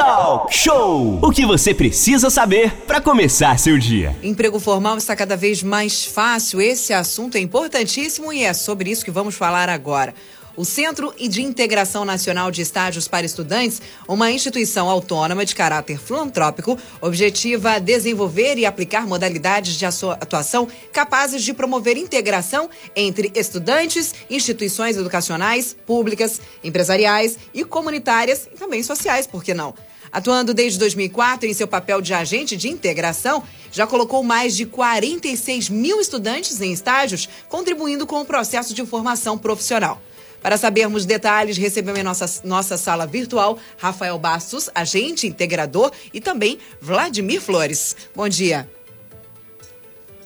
Talk Show! O que você precisa saber para começar seu dia. Emprego formal está cada vez mais fácil. Esse assunto é importantíssimo e é sobre isso que vamos falar agora. O Centro de Integração Nacional de Estágios para Estudantes, uma instituição autônoma de caráter filantrópico, objetiva desenvolver e aplicar modalidades de atuação capazes de promover integração entre estudantes, instituições educacionais, públicas, empresariais e comunitárias e também sociais, por que não? Atuando desde 2004 em seu papel de agente de integração, já colocou mais de 46 mil estudantes em estágios, contribuindo com o processo de formação profissional. Para sabermos detalhes, recebemos em nossa, nossa sala virtual Rafael Bastos, agente integrador, e também Vladimir Flores. Bom dia.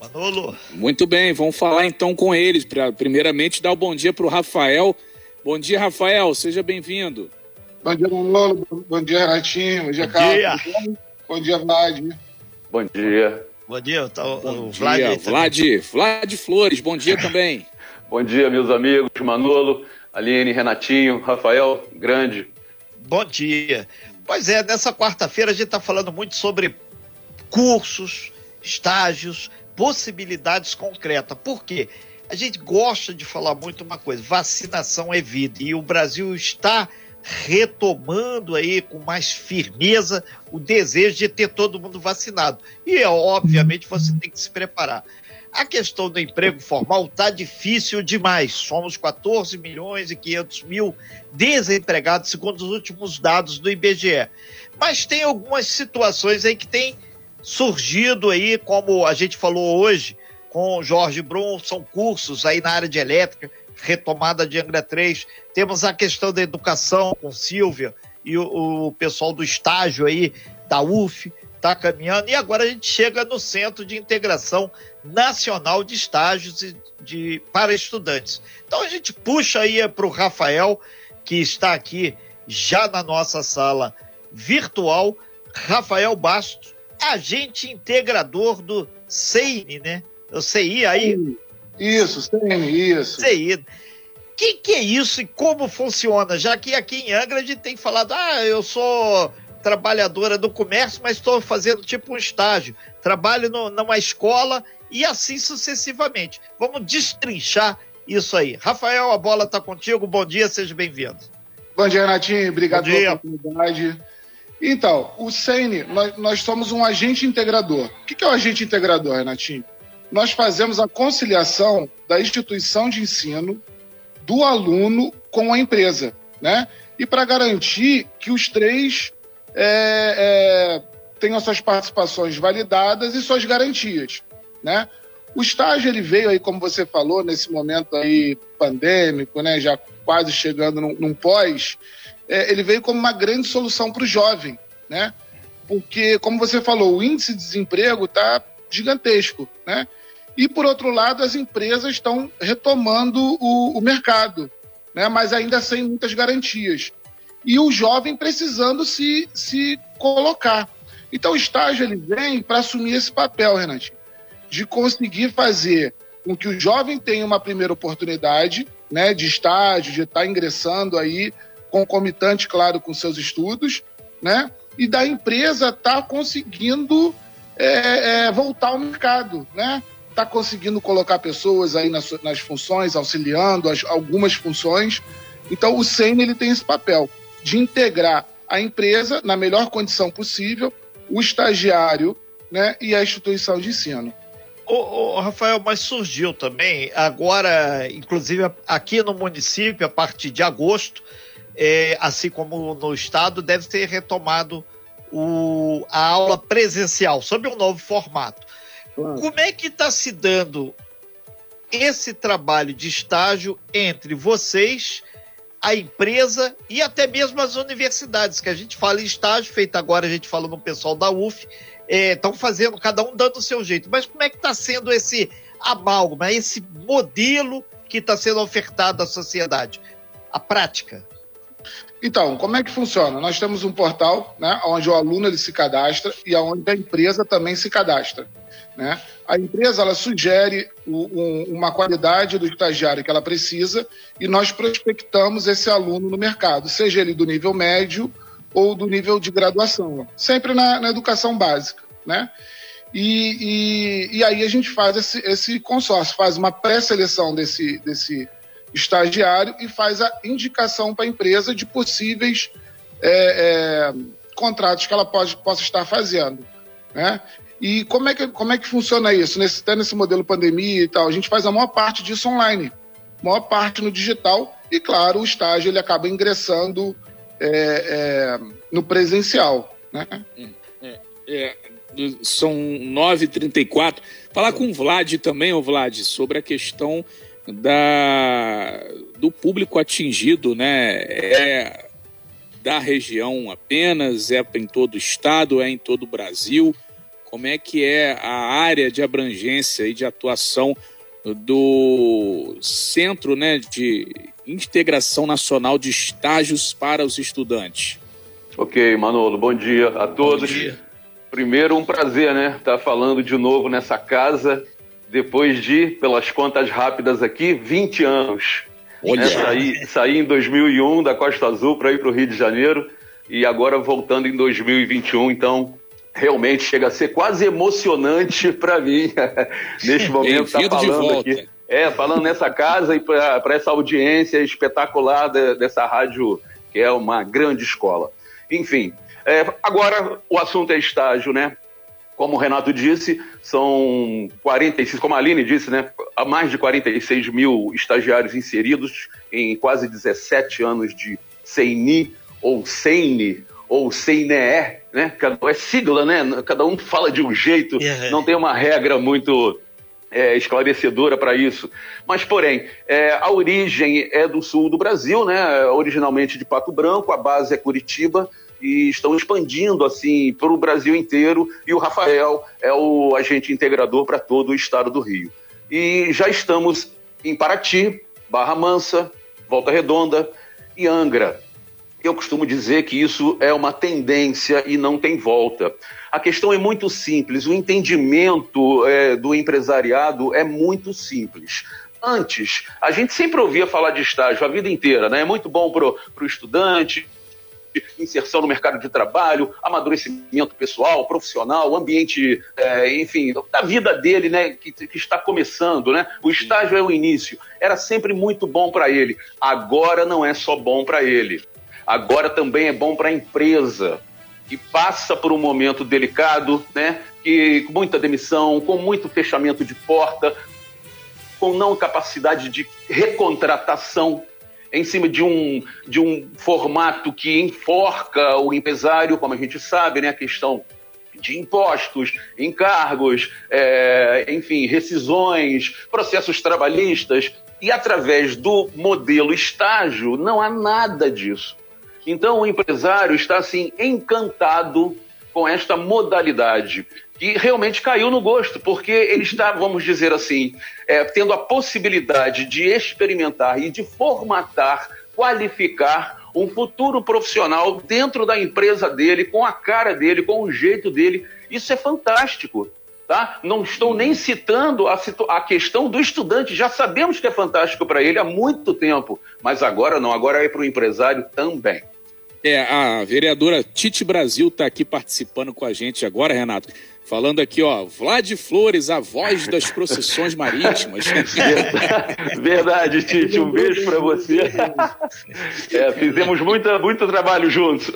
Manolo. Muito bem, vamos falar então com eles. Pra, primeiramente, dar o um bom dia para o Rafael. Bom dia, Rafael, seja bem-vindo. Bom dia, Manolo. Bom dia, Renatinho. Bom dia, Carlos. Bom dia, Vlad. Bom dia. Bom dia, tá, bom o Vlad. Dia, Vlad, Vlad Flores, bom dia também. bom dia, meus amigos, Manolo. Aline, Renatinho, Rafael, grande. Bom dia. Pois é, nessa quarta-feira a gente está falando muito sobre cursos, estágios, possibilidades concretas. Por quê? A gente gosta de falar muito uma coisa: vacinação é vida. E o Brasil está retomando aí com mais firmeza o desejo de ter todo mundo vacinado. E, obviamente, você tem que se preparar. A questão do emprego formal está difícil demais. Somos 14 milhões e 500 mil desempregados, segundo os últimos dados do IBGE. Mas tem algumas situações aí que têm surgido aí, como a gente falou hoje com o Jorge Brum, são cursos aí na área de elétrica, retomada de Angra 3. Temos a questão da educação com Silvia e o, o pessoal do estágio aí da UF está caminhando. E agora a gente chega no Centro de Integração Nacional de Estágios de, de para Estudantes. Então a gente puxa aí para o Rafael, que está aqui já na nossa sala virtual. Rafael Bastos, agente integrador do CEIN, né? O CI aí? Isso, CEIN, isso. CI. O que, que é isso e como funciona? Já que aqui em Angra a gente tem falado, ah, eu sou trabalhadora do comércio, mas estou fazendo tipo um estágio. Trabalho no, numa escola e assim sucessivamente. Vamos destrinchar isso aí. Rafael, a bola está contigo. Bom dia, seja bem-vindo. Bom dia, Renatinho. Obrigado pela oportunidade. Então, o SENE, nós, nós, somos um agente integrador. O que é o um agente integrador, Renatinho? Nós fazemos a conciliação da instituição de ensino, do aluno com a empresa, né? E para garantir que os três é, é, tenham suas participações validadas e suas garantias, né? O estágio ele veio aí, como você falou, nesse momento aí pandêmico, né? Já quase chegando num, num pós, é, ele veio como uma grande solução para o jovem, né? Porque, como você falou, o índice de desemprego está gigantesco, né? E por outro lado, as empresas estão retomando o, o mercado, né? Mas ainda sem muitas garantias e o jovem precisando se, se colocar. Então o estágio ele vem para assumir esse papel, Renatinho, de conseguir fazer com que o jovem tenha uma primeira oportunidade, né, de estágio, de estar tá ingressando aí concomitante, claro, com seus estudos, né, e da empresa estar tá conseguindo é, é, voltar ao mercado, né, está conseguindo colocar pessoas aí nas, nas funções, auxiliando as, algumas funções. Então o SEM ele tem esse papel de integrar a empresa na melhor condição possível, o estagiário né, e a instituição de ensino. Ô, ô, Rafael, mas surgiu também, agora, inclusive aqui no município, a partir de agosto, é, assim como no estado, deve ter retomado o, a aula presencial, sob um novo formato. Claro. Como é que está se dando esse trabalho de estágio entre vocês a empresa e até mesmo as universidades, que a gente fala em estágio, feito agora a gente fala no pessoal da UF, estão é, fazendo, cada um dando o seu jeito. Mas como é que está sendo esse amálgama, esse modelo que está sendo ofertado à sociedade? A prática. Então, como é que funciona? Nós temos um portal, né, onde o aluno ele se cadastra e onde a empresa também se cadastra. Né? A empresa ela sugere o, um, uma qualidade do estagiário que ela precisa e nós prospectamos esse aluno no mercado, seja ele do nível médio ou do nível de graduação, sempre na, na educação básica, né? E, e, e, aí a gente faz esse, esse consórcio, faz uma pré-seleção desse, desse estagiário e faz a indicação para a empresa de possíveis é, é, contratos que ela pode, possa estar fazendo. Né? E como é, que, como é que funciona isso? Nesse, até nesse modelo pandemia e tal, a gente faz a maior parte disso online, maior parte no digital, e claro, o estágio ele acaba ingressando é, é no presencial. Né? É, é são 9h34. Falar com o Vlad também, o Vlad, sobre a questão da, do público atingido, né? É da região apenas, é em todo o estado, é em todo o Brasil. Como é que é a área de abrangência e de atuação do Centro né, de Integração Nacional de Estágios para os Estudantes? Ok, Manolo, bom dia a todos. Bom dia. Primeiro, um prazer, né? Estar tá falando de novo nessa casa, depois de, pelas contas rápidas aqui, 20 anos. Olha. Né? Saí, saí em 2001 da Costa Azul para ir para o Rio de Janeiro e agora voltando em 2021. Então, realmente chega a ser quase emocionante para mim, neste momento, estar tá falando aqui. É, falando nessa casa e para essa audiência espetacular de, dessa rádio, que é uma grande escola. Enfim, é, agora, o assunto é estágio, né? Como o Renato disse, são 46, como a Aline disse, né? Há mais de 46 mil estagiários inseridos em quase 17 anos de CENI, ou CENI, ou CENEE, né? É sigla, né? Cada um fala de um jeito, é. não tem uma regra muito é, esclarecedora para isso. Mas, porém, é, a origem é do sul do Brasil, né? Originalmente de Pato Branco, a base é Curitiba e estão expandindo assim para o Brasil inteiro. E o Rafael é o agente integrador para todo o estado do Rio. E já estamos em Paraty, Barra Mansa, Volta Redonda e Angra. Eu costumo dizer que isso é uma tendência e não tem volta. A questão é muito simples, o entendimento é, do empresariado é muito simples. Antes, a gente sempre ouvia falar de estágio a vida inteira, né? É muito bom para o estudante, inserção no mercado de trabalho, amadurecimento pessoal, profissional, ambiente, é, enfim, da vida dele, né, que, que, está começando, né? O estágio é o início. Era sempre muito bom para ele. Agora não é só bom para ele. Agora também é bom para a empresa que passa por um momento delicado, né? Que com muita demissão, com muito fechamento de porta, com não capacidade de recontratação em cima de um, de um formato que enforca o empresário, como a gente sabe, né? A questão de impostos, encargos, é, enfim, rescisões, processos trabalhistas. E através do modelo estágio, não há nada disso. Então o empresário está assim encantado com esta modalidade que realmente caiu no gosto, porque ele está, vamos dizer assim, é, tendo a possibilidade de experimentar e de formatar, qualificar um futuro profissional dentro da empresa dele, com a cara dele, com o jeito dele. Isso é fantástico. Tá? Não estou nem citando a, a questão do estudante, já sabemos que é fantástico para ele há muito tempo, mas agora não, agora é para o empresário também. É, a vereadora Tite Brasil está aqui participando com a gente agora, Renato. Falando aqui, ó, Vlad Flores, a voz das procissões marítimas. Verdade, Tite, um beijo para você. É, fizemos muita, muito trabalho juntos.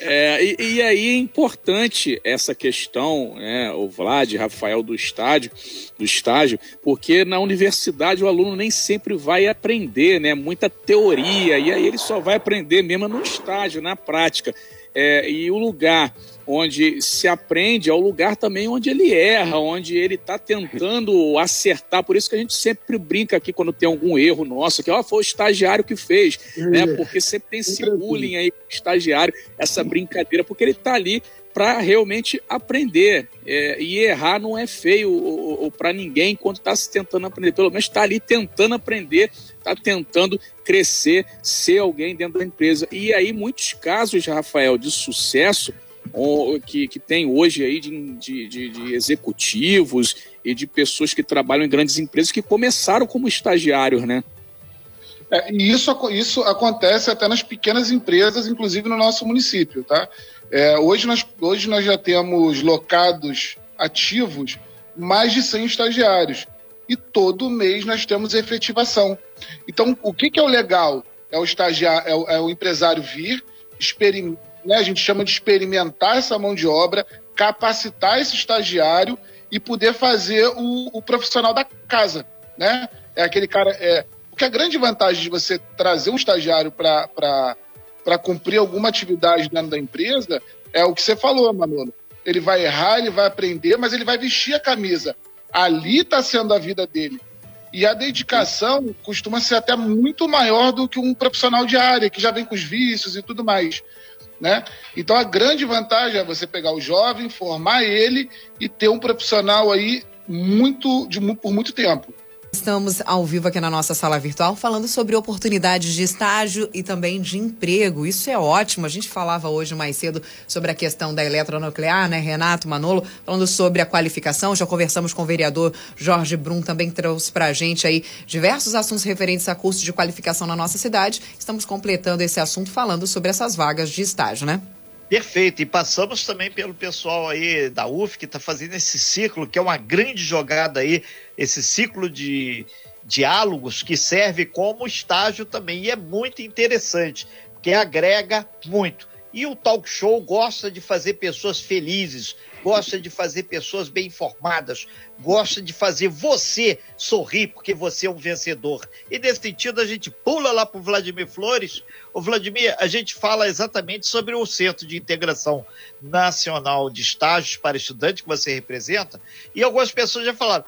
É, e, e, aí é importante essa questão, né, o Vlad, Rafael do estádio, do estágio, porque na universidade o aluno nem sempre vai aprender, né, muita teoria, e aí ele só vai aprender mesmo no estágio, na prática. É, e o lugar onde se aprende é o lugar também onde ele erra, onde ele está tentando acertar. Por isso que a gente sempre brinca aqui quando tem algum erro nosso, que ó, foi o estagiário que fez, né? Porque sempre tem esse bullying aí com o estagiário, essa brincadeira, porque ele está ali para realmente aprender. É, e errar não é feio para ninguém enquanto está se tentando aprender. Pelo menos está ali tentando aprender, está tentando crescer, ser alguém dentro da empresa. E aí, muitos casos, Rafael, de sucesso que, que tem hoje aí de, de, de, executivos e de pessoas que trabalham em grandes empresas que começaram como estagiários, né? É, e isso, isso acontece até nas pequenas empresas, inclusive no nosso município, tá? É, hoje, nós, hoje nós já temos locados ativos mais de 100 estagiários. E todo mês nós temos efetivação. Então, o que, que é o legal? É o estagiário, é o, é o empresário vir, né, a gente chama de experimentar essa mão de obra, capacitar esse estagiário e poder fazer o, o profissional da casa, né? É aquele cara, é, porque a grande vantagem de você trazer um estagiário para cumprir alguma atividade dentro da empresa é o que você falou, Manolo. Ele vai errar, ele vai aprender, mas ele vai vestir a camisa. Ali está sendo a vida dele. E a dedicação costuma ser até muito maior do que um profissional de área, que já vem com os vícios e tudo mais. Né? Então a grande vantagem é você pegar o jovem, formar ele e ter um profissional aí muito de, por muito tempo. Estamos ao vivo aqui na nossa sala virtual falando sobre oportunidades de estágio e também de emprego. Isso é ótimo. A gente falava hoje mais cedo sobre a questão da eletronuclear, né? Renato Manolo, falando sobre a qualificação. Já conversamos com o vereador Jorge Brum, também trouxe para a gente aí diversos assuntos referentes a curso de qualificação na nossa cidade. Estamos completando esse assunto falando sobre essas vagas de estágio, né? Perfeito. E passamos também pelo pessoal aí da UF que está fazendo esse ciclo, que é uma grande jogada aí, esse ciclo de diálogos que serve como estágio também. E é muito interessante, porque agrega muito. E o talk show gosta de fazer pessoas felizes, gosta de fazer pessoas bem informadas, gosta de fazer você sorrir, porque você é um vencedor. E nesse sentido, a gente pula lá para o Vladimir Flores. O Vladimir, a gente fala exatamente sobre o Centro de Integração Nacional de Estágios para Estudante que você representa, e algumas pessoas já falaram.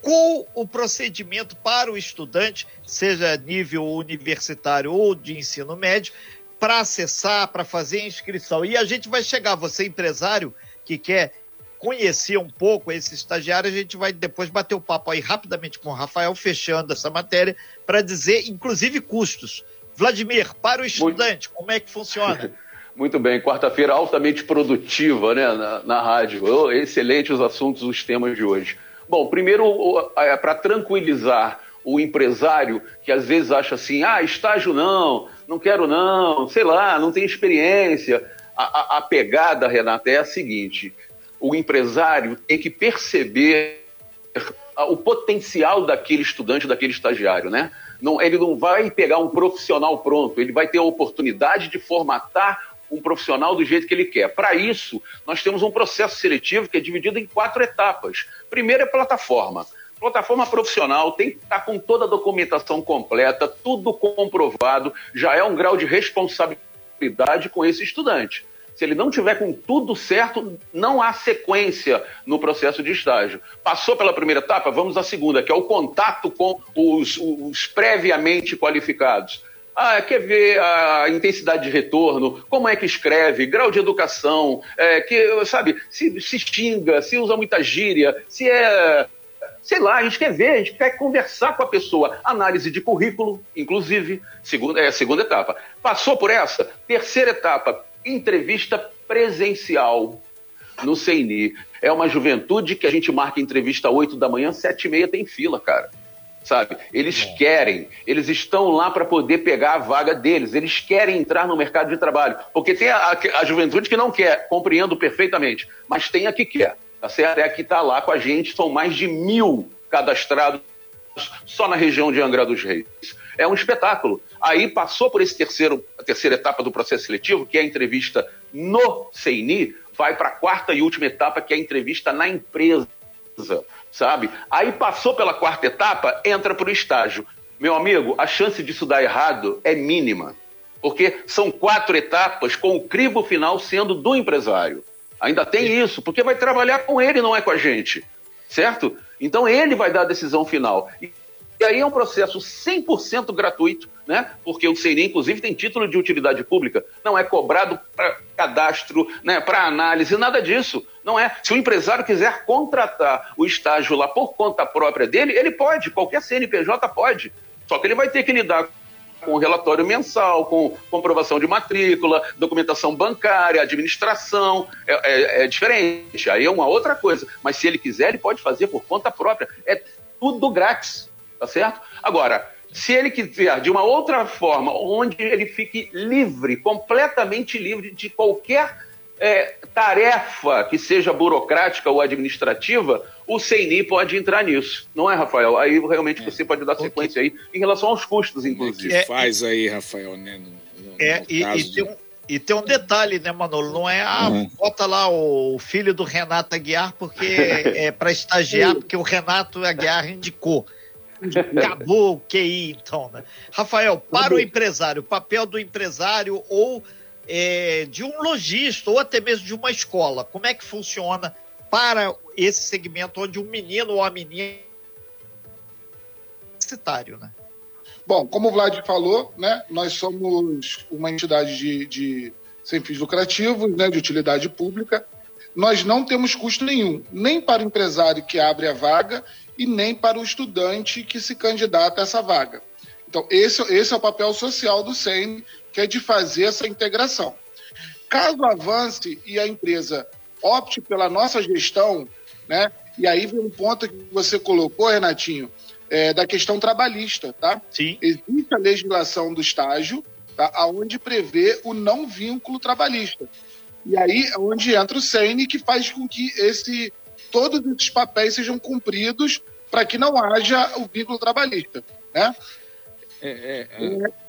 Qual o procedimento para o estudante, seja nível universitário ou de ensino médio, para acessar, para fazer inscrição? E a gente vai chegar, você empresário, que quer conhecer um pouco esse estagiário, a gente vai depois bater o papo aí rapidamente com o Rafael, fechando essa matéria, para dizer, inclusive, custos. Vladimir, para o estudante, Muito... como é que funciona? Muito bem, quarta-feira altamente produtiva né, na, na rádio. Oh, excelente os assuntos, os temas de hoje. Bom, primeiro, é, para tranquilizar o empresário que às vezes acha assim: ah, estágio não, não quero não, sei lá, não tem experiência a, a, pegada, Renata, é a seguinte: o empresário tem que perceber o potencial daquele estudante, daquele estagiário, né? Não, ele não vai pegar um profissional pronto, ele vai ter a oportunidade de formatar um profissional do jeito que ele quer. Para isso, nós temos um processo seletivo que é dividido em quatro etapas. Primeiro é plataforma. Plataforma profissional tem que estar com toda a documentação completa, tudo comprovado, já é um grau de responsabilidade com esse estudante. Se ele não tiver com tudo certo, não há sequência no processo de estágio. Passou pela primeira etapa, vamos à segunda, que é o contato com os, os previamente qualificados. Ah, quer ver a intensidade de retorno, como é que escreve, grau de educação, é, que, sabe, se, se xinga, se usa muita gíria, se é sei lá, a gente quer ver, a gente quer conversar com a pessoa. Análise de currículo, inclusive, segunda, é a segunda etapa. Passou por essa? Terceira etapa, entrevista presencial no CENI. É uma juventude que a gente marca entrevista 8 da manhã, 7 e meia tem fila, cara. Sabe? Eles é. querem, eles estão lá para poder pegar a vaga deles, eles querem entrar no mercado de trabalho. Porque tem a, a, a juventude que não quer, compreendo perfeitamente, mas tem a que quer, a que está lá com a gente, são mais de mil cadastrados só na região de Angra dos Reis é um espetáculo. Aí passou por esse terceiro, a terceira etapa do processo seletivo, que é a entrevista no CENI, vai para a quarta e última etapa, que é a entrevista na empresa, sabe? Aí passou pela quarta etapa, entra para o estágio. Meu amigo, a chance disso dar errado é mínima, porque são quatro etapas com o crivo final sendo do empresário. Ainda tem isso, porque vai trabalhar com ele, não é com a gente, certo? Então ele vai dar a decisão final. E aí é um processo 100% gratuito, né? Porque o CNI, inclusive, tem título de utilidade pública, não é cobrado para cadastro, né? para análise, nada disso. Não é. Se o empresário quiser contratar o estágio lá por conta própria dele, ele pode, qualquer CNPJ pode. Só que ele vai ter que lidar com relatório mensal, com comprovação de matrícula, documentação bancária, administração, é, é, é, diferente. Aí é uma outra coisa. Mas se ele quiser, ele pode fazer por conta própria. É tudo grátis tá certo? Agora, Se ele quiser de uma outra forma, onde ele fique livre, completamente livre de qualquer é, tarefa que seja burocrática ou administrativa, o CNI pode entrar nisso. Não é, Rafael? Aí realmente é. você pode dar sequência okay. aí em relação aos custos, inclusive. É, faz aí, Rafael, né? No, no, é, no e, e, tem um, e, tem um, detalhe, né, Manolo? Não é, ah, uhum. bota lá o filho do Renato Aguiar porque é para estagiar, porque o Renato Aguiar indicou. Acabou o QI, então, né? Rafael, para o empresário, o papel do empresário ou é, de um lojista ou até mesmo de uma escola, como é que funciona para esse segmento onde um menino ou a menina universitário, né? Bom, como o Vlad falou, né, nós somos uma entidade de, de sem fins lucrativos, né, de utilidade pública. Nós não temos custo nenhum, nem para o empresário que abre a vaga e nem para o estudante que se candidata a essa vaga. Então, esse, esse é o papel social do SEM, que é de fazer essa integração. Caso avance e a empresa opte pela nossa gestão, né? E aí vem um ponto que você colocou, Renatinho, é, da questão trabalhista, tá? Sim. Existe a legislação do estágio, tá? Onde prevê o não vínculo trabalhista. E aí é onde entra o SENE, que faz com que esse, todos esses papéis sejam cumpridos para que não haja o vínculo trabalhista, né? É, é, é.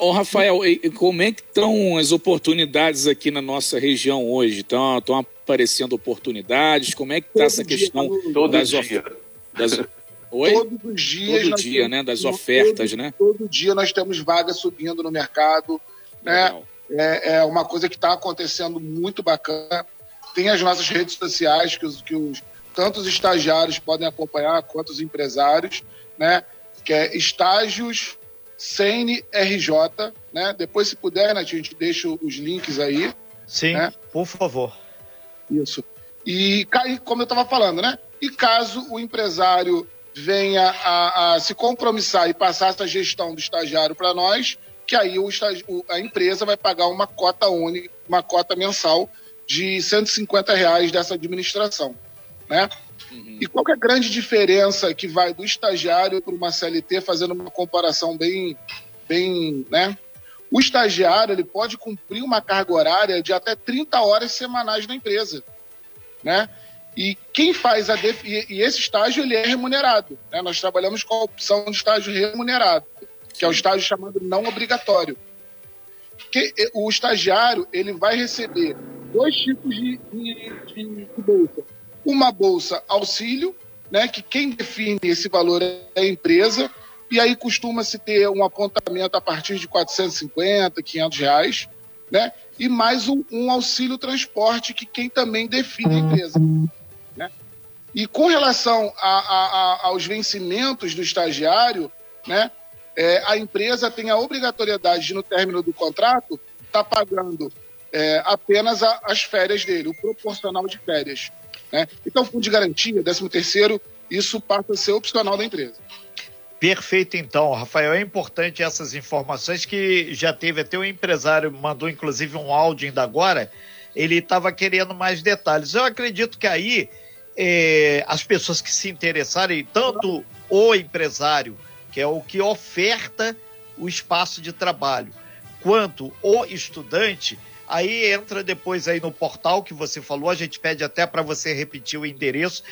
Ô, Rafael, como é que estão as oportunidades aqui na nossa região hoje? Estão, estão aparecendo oportunidades? Como é que está essa questão todo das, dia. das Oi? Todos os dias. Todo dia, né? Das ofertas, todo, né? Todo dia nós temos vagas subindo no mercado. Né? É, é uma coisa que está acontecendo muito bacana. Tem as nossas redes sociais que os, que os tanto os estagiários podem acompanhar quanto os empresários, né? Que é estágios CNRJ, né? Depois, se puder, né, a gente deixa os links aí. Sim, né? por favor. Isso. E como eu estava falando, né? E caso o empresário venha a, a, se compromissar e passar essa gestão do estagiário para nós, que aí o a empresa vai pagar uma cota única, uma cota mensal de 150 reais dessa administração, né? Uhum. E qual é a grande diferença que vai do estagiário para uma CLT, fazendo uma comparação bem, bem, né? O estagiário ele pode cumprir uma carga horária de até 30 horas semanais na empresa, né? E quem faz a def... e esse estágio ele é remunerado, né? Nós trabalhamos com a opção de estágio remunerado, que é o estágio chamado não obrigatório. Que o estagiário ele vai receber dois tipos de, de, de bolsa uma bolsa auxílio, né, que quem define esse valor é a empresa, e aí costuma-se ter um apontamento a partir de 450, 500 reais, né, e mais um, um auxílio transporte que quem também define a empresa. Né? E com relação a, a, a, aos vencimentos do estagiário, né, é, a empresa tem a obrigatoriedade de, no término do contrato, estar tá pagando é, apenas a, as férias dele, o proporcional de férias. Né? Então, fundo de garantia, 13 terceiro, isso passa a ser opcional da empresa. Perfeito, então, Rafael. É importante essas informações que já teve até o um empresário, mandou inclusive um áudio ainda agora, ele estava querendo mais detalhes. Eu acredito que aí é, as pessoas que se interessarem, tanto o empresário, que é o que oferta o espaço de trabalho, quanto o estudante, Aí entra depois aí no portal que você falou, a gente pede até para você repetir o endereço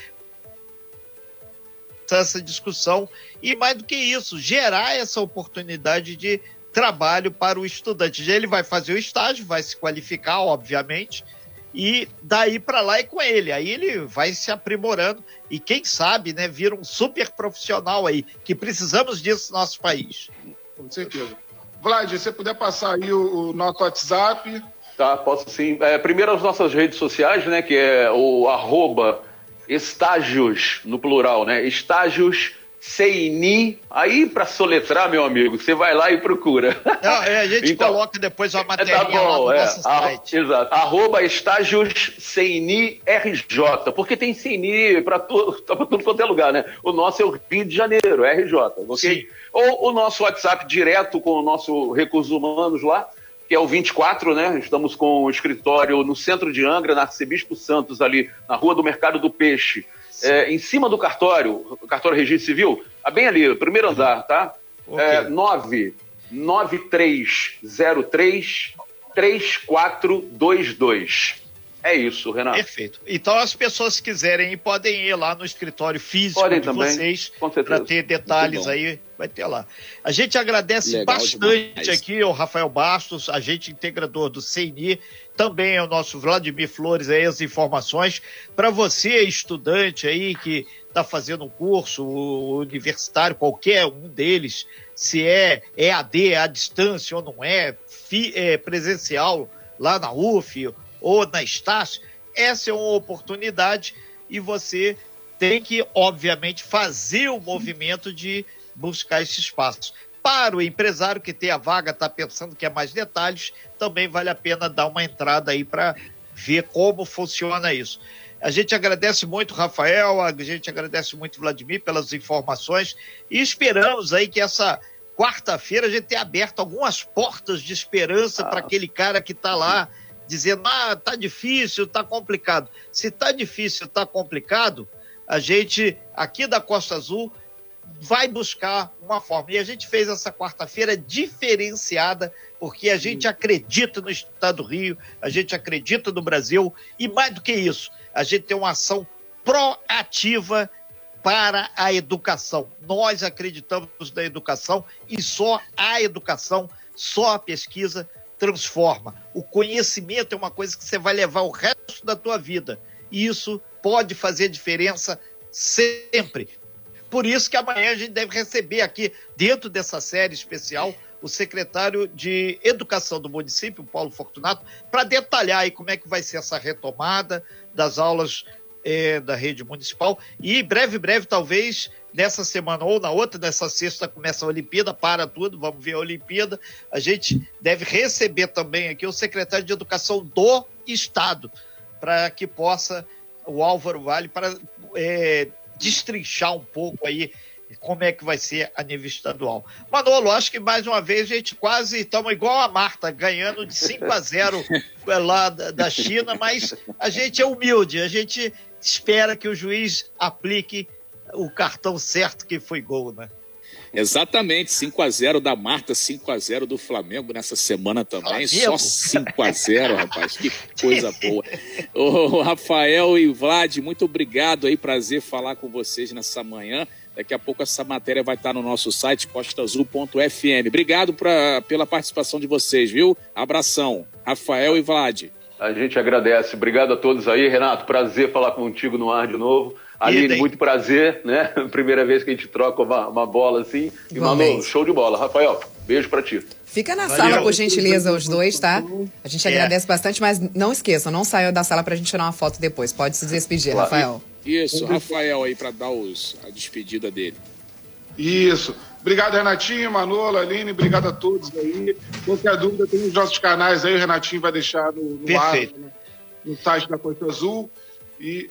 essa discussão e mais do que isso, gerar essa oportunidade de trabalho para o estudante. Ele vai fazer o estágio, vai se qualificar, obviamente, e daí para lá e com ele. Aí ele vai se aprimorando e quem sabe, né, vira um super profissional aí, que precisamos disso no nosso país. Com certeza. Vlad, se você puder passar aí o, o nosso WhatsApp, Tá, posso sim. É, primeiro as nossas redes sociais, né? Que é o arroba estágios, no plural, né? Estágios CNI. Aí, para soletrar, meu amigo, você vai lá e procura. Não, é, a gente então, coloca depois uma matéria tá bom, lá no é, nosso site. A, exato. Arroba estágios CNI RJ. Porque tem CNI para tudo, tudo quanto é lugar, né? O nosso é o Rio de Janeiro, RJ, ok? Sim. Ou o nosso WhatsApp direto com o nosso Recursos Humanos lá, que é o 24, né? Estamos com o escritório no centro de Angra, na Arcebispo Santos, ali na Rua do Mercado do Peixe. É, em cima do cartório, o cartório registro civil, tá bem ali, primeiro andar, tá? Okay. É, 99303 3422. É isso, Renato. Perfeito. Então as pessoas que quiserem podem ir lá no escritório físico podem de também, vocês para ter detalhes aí, vai ter lá. A gente agradece Legal bastante demais. aqui ao Rafael Bastos, agente integrador do CNI, também ao nosso Vladimir Flores aí as informações para você estudante aí que está fazendo um curso universitário, qualquer um deles, se é EAD, à distância ou não é, é presencial lá na UF ou na Estácio, essa é uma oportunidade e você tem que, obviamente, fazer o movimento de buscar esse espaço. Para o empresário que tem a vaga, está pensando que é mais detalhes, também vale a pena dar uma entrada aí para ver como funciona isso. A gente agradece muito, Rafael, a gente agradece muito, Vladimir, pelas informações e esperamos aí que essa quarta-feira a gente tenha aberto algumas portas de esperança ah. para aquele cara que está lá dizendo, ah, tá difícil, tá complicado. Se tá difícil, tá complicado, a gente, aqui da Costa Azul, vai buscar uma forma. E a gente fez essa quarta-feira diferenciada, porque a gente acredita no Estado do Rio, a gente acredita no Brasil, e mais do que isso, a gente tem uma ação proativa para a educação. Nós acreditamos na educação e só a educação, só a pesquisa transforma. O conhecimento é uma coisa que você vai levar o resto da tua vida. E isso pode fazer diferença sempre. Por isso que amanhã a gente deve receber aqui, dentro dessa série especial, o secretário de Educação do município, Paulo Fortunato, para detalhar aí como é que vai ser essa retomada das aulas é, da rede municipal. E breve, breve, talvez nessa semana ou na outra, nessa sexta começa a Olimpíada, para tudo, vamos ver a Olimpíada. A gente deve receber também aqui o secretário de Educação do Estado, para que possa, o Álvaro Vale, para é, destrinchar um pouco aí como é que vai ser a nível estadual. Manolo, acho que mais uma vez a gente quase estamos igual a Marta, ganhando de 5 a 0 lá da China, mas a gente é humilde, a gente espera que o juiz aplique o cartão certo que foi gol, né? Exatamente, 5 a 0 da Marta, 5 a 0 do Flamengo nessa semana também. Flamengo? Só 5 a 0 rapaz. Que coisa boa. Ô, Rafael e Vlad, muito obrigado aí. Prazer falar com vocês nessa manhã. Daqui a pouco essa matéria vai estar no nosso site, costazul.fm. Obrigado pra, pela participação de vocês, viu? Abração. Rafael e Vlad. A gente agradece. Obrigado a todos aí. Renato, prazer falar contigo no ar de novo. Aline, muito prazer, né? Primeira vez que a gente troca uma, uma bola assim. E Manu, show de bola. Rafael, beijo pra ti. Fica na Valeu. sala, por gentileza, os dois, tá? A gente é. agradece bastante, mas não esqueçam, não saiam da sala pra gente tirar uma foto depois. Pode se despedir, claro. Rafael. Isso, Rafael aí pra dar os, a despedida dele. Isso. Obrigado, Renatinho, Manolo, Aline, obrigado a todos aí. Qualquer dúvida, tem os nossos canais aí, o Renatinho vai deixar no, no ar, né? no site da Costa Azul. E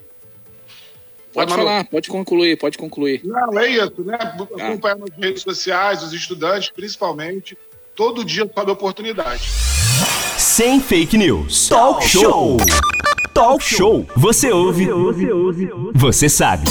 Pode falar, pode concluir, pode concluir. Não, é isso, né? Ah. Acompanhar nas redes sociais, os estudantes, principalmente, todo dia sobe oportunidade. Sem fake news. Talk show. Talk show. Você ouve. Você ouve. Você sabe.